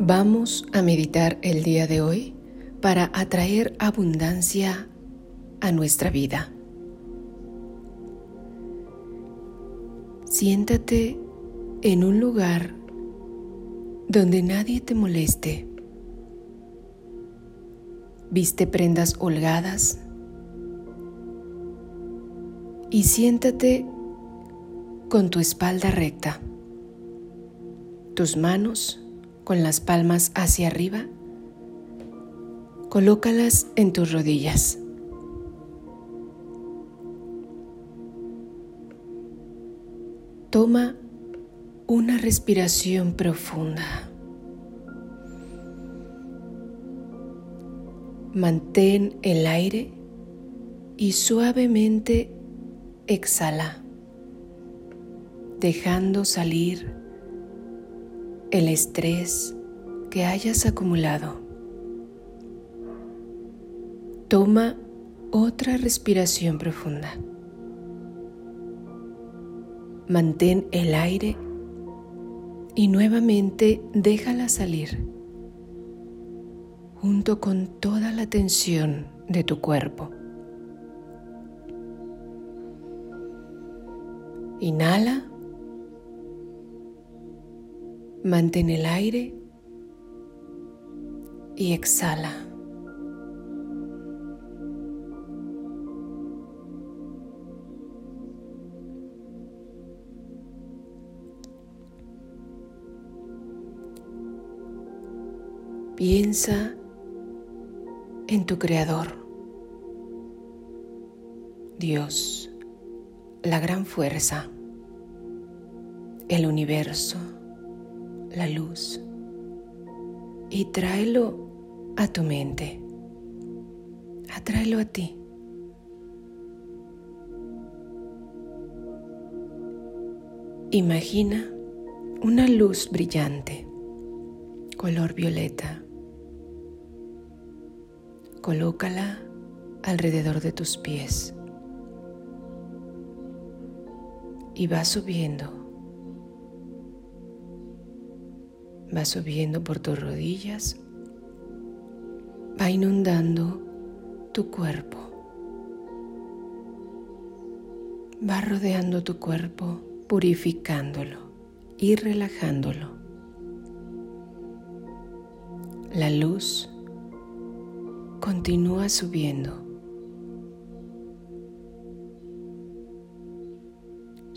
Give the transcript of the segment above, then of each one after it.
Vamos a meditar el día de hoy para atraer abundancia a nuestra vida. Siéntate en un lugar donde nadie te moleste. Viste prendas holgadas y siéntate con tu espalda recta, tus manos con las palmas hacia arriba, colócalas en tus rodillas. Toma una respiración profunda. Mantén el aire y suavemente exhala, dejando salir el estrés que hayas acumulado. Toma otra respiración profunda. Mantén el aire y nuevamente déjala salir junto con toda la tensión de tu cuerpo. Inhala. Mantén el aire y exhala. Piensa en tu Creador, Dios la gran fuerza, el universo, la luz, y tráelo a tu mente, atráelo a ti. Imagina una luz brillante, color violeta. Colócala alrededor de tus pies. y va subiendo. Va subiendo por tus rodillas, va inundando tu cuerpo, va rodeando tu cuerpo, purificándolo y relajándolo. La luz continúa subiendo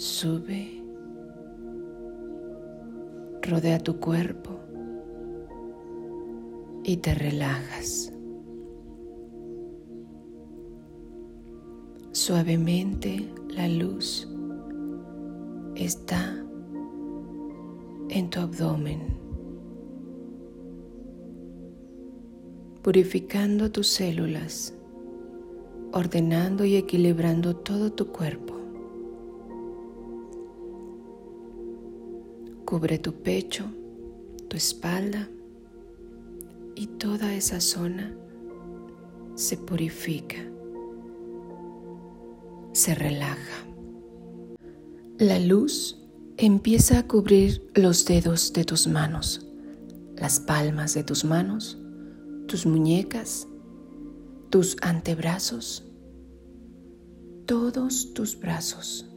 Sube, rodea tu cuerpo y te relajas. Suavemente la luz está en tu abdomen, purificando tus células, ordenando y equilibrando todo tu cuerpo. Cubre tu pecho, tu espalda y toda esa zona se purifica, se relaja. La luz empieza a cubrir los dedos de tus manos, las palmas de tus manos, tus muñecas, tus antebrazos, todos tus brazos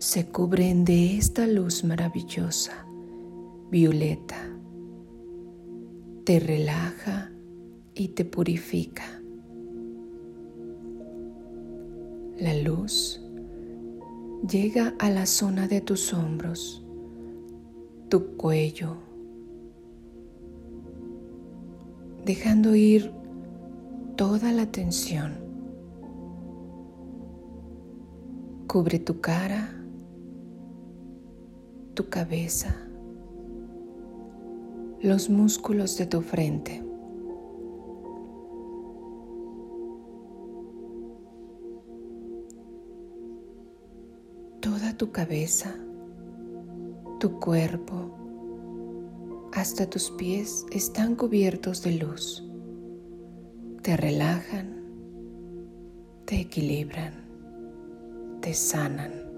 se cubren de esta luz maravillosa, violeta. Te relaja y te purifica. La luz llega a la zona de tus hombros, tu cuello, dejando ir toda la tensión. Cubre tu cara tu cabeza, los músculos de tu frente. Toda tu cabeza, tu cuerpo, hasta tus pies están cubiertos de luz. Te relajan, te equilibran, te sanan.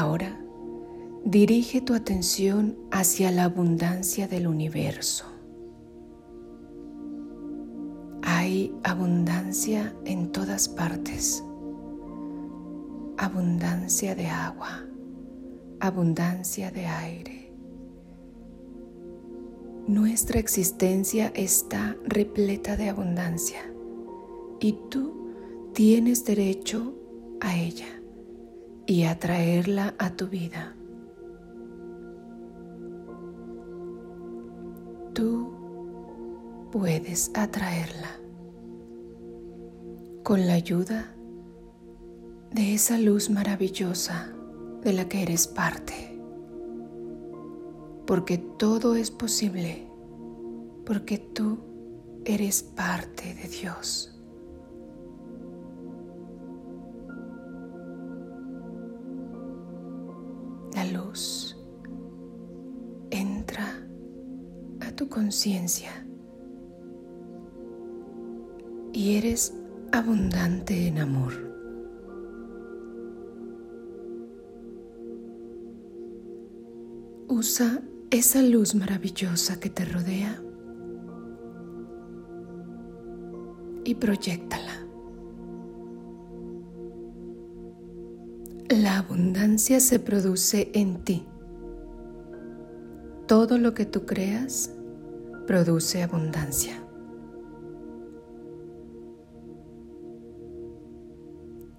Ahora dirige tu atención hacia la abundancia del universo. Hay abundancia en todas partes. Abundancia de agua, abundancia de aire. Nuestra existencia está repleta de abundancia y tú tienes derecho a ella y a traerla a tu vida. Tú puedes atraerla con la ayuda de esa luz maravillosa de la que eres parte. Porque todo es posible, porque tú eres parte de Dios. Y eres abundante en amor. Usa esa luz maravillosa que te rodea y proyectala. La abundancia se produce en ti. Todo lo que tú creas produce abundancia.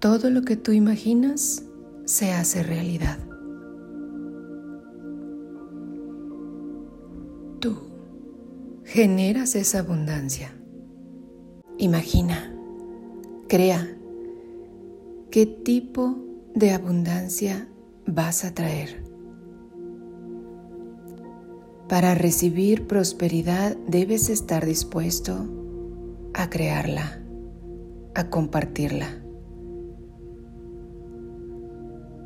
todo lo que tú imaginas se hace realidad. Tú generas esa abundancia. Imagina, crea qué tipo de abundancia vas a traer. Para recibir prosperidad debes estar dispuesto a crearla, a compartirla.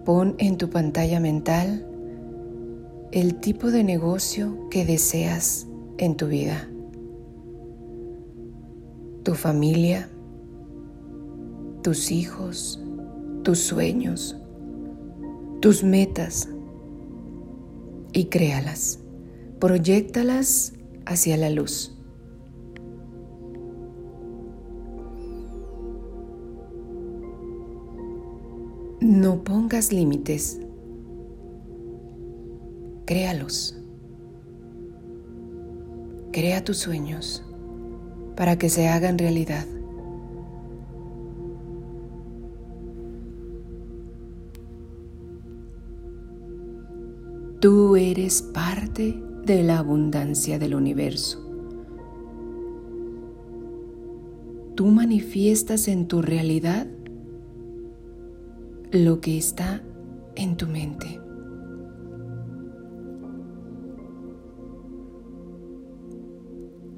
Pon en tu pantalla mental el tipo de negocio que deseas en tu vida. Tu familia, tus hijos, tus sueños, tus metas y créalas. Proyectalas hacia la luz. No pongas límites. Créalos. Crea tus sueños para que se hagan realidad. Tú eres parte de la abundancia del universo. Tú manifiestas en tu realidad lo que está en tu mente.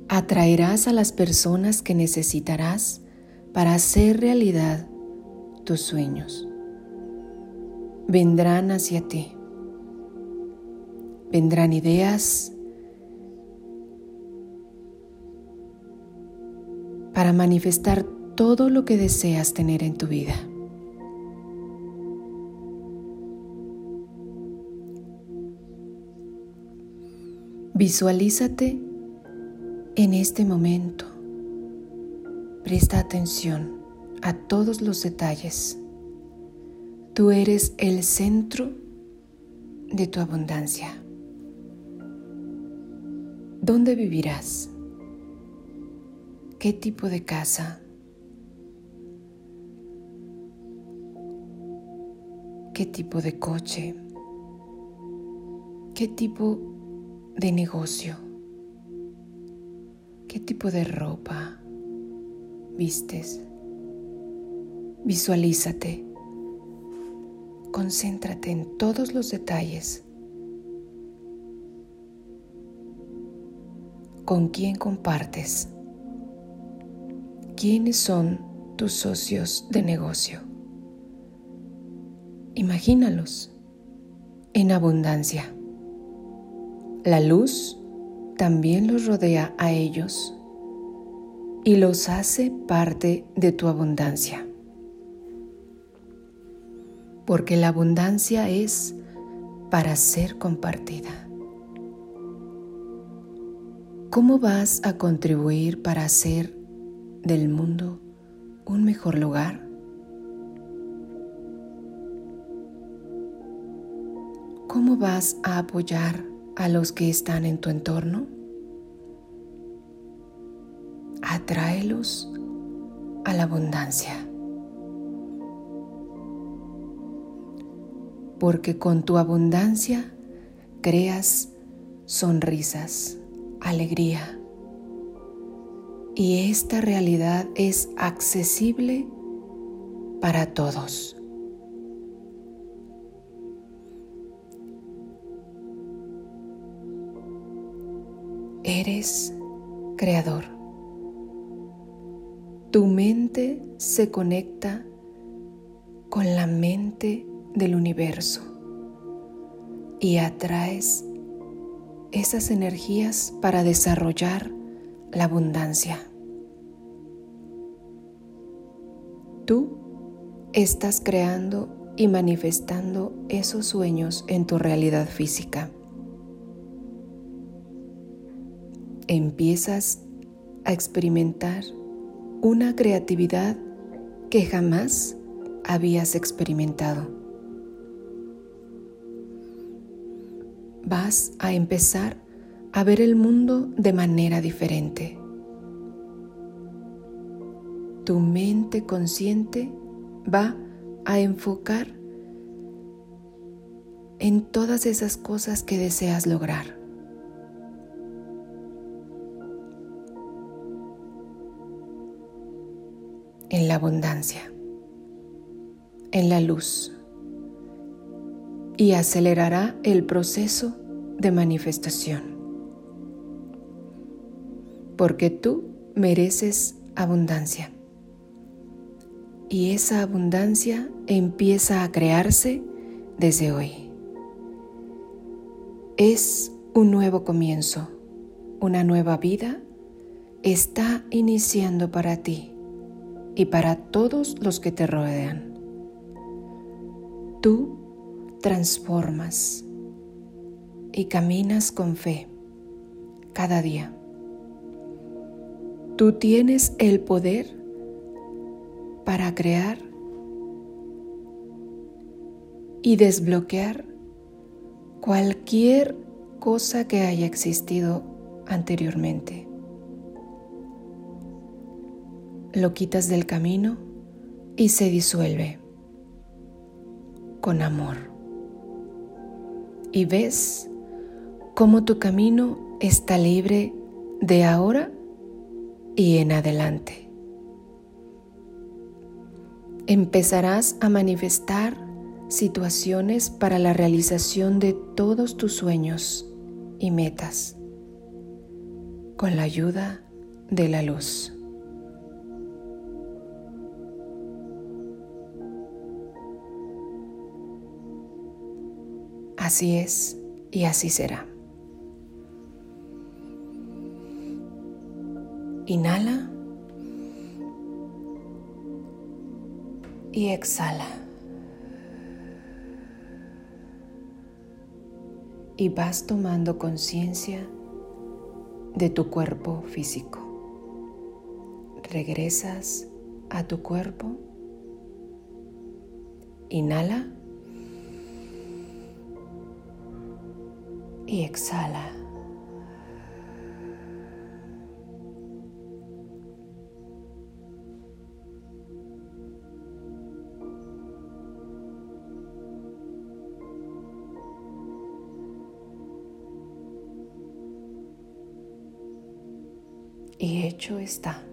Atraerás a las personas que necesitarás para hacer realidad tus sueños. Vendrán hacia ti. Vendrán ideas para manifestar todo lo que deseas tener en tu vida. Visualízate en este momento. Presta atención a todos los detalles. Tú eres el centro de tu abundancia. ¿Dónde vivirás? ¿Qué tipo de casa? ¿Qué tipo de coche? ¿Qué tipo de negocio? ¿Qué tipo de ropa vistes? Visualízate. Concéntrate en todos los detalles. ¿Con quién compartes? ¿Quiénes son tus socios de negocio? Imagínalos en abundancia. La luz también los rodea a ellos y los hace parte de tu abundancia. Porque la abundancia es para ser compartida. ¿Cómo vas a contribuir para hacer del mundo un mejor lugar? ¿Cómo vas a apoyar a los que están en tu entorno? Atráelos a la abundancia. Porque con tu abundancia creas sonrisas, alegría. Y esta realidad es accesible para todos. Eres creador. Tu mente se conecta con la mente del universo y atraes esas energías para desarrollar la abundancia. Tú estás creando y manifestando esos sueños en tu realidad física. Empiezas a experimentar una creatividad que jamás habías experimentado. Vas a empezar a ver el mundo de manera diferente. Tu mente consciente va a enfocar en todas esas cosas que deseas lograr. en la abundancia, en la luz y acelerará el proceso de manifestación. Porque tú mereces abundancia. Y esa abundancia empieza a crearse desde hoy. Es un nuevo comienzo, una nueva vida está iniciando para ti y para todos los que te rodean. Tú transformas y caminas con fe cada día. Tú tienes el poder para crear y desbloquear cualquier cosa que haya existido anteriormente lo quitas del camino y se disuelve con amor. Y ves cómo tu camino está libre de ahora y en adelante. Empezarás a manifestar situaciones para la realización de todos tus sueños y metas con la ayuda de la luz. Así es y así será. Inhala y exhala. Y vas tomando conciencia de tu cuerpo físico. Regresas a tu cuerpo. Inhala. Y exhala. Y hecho está.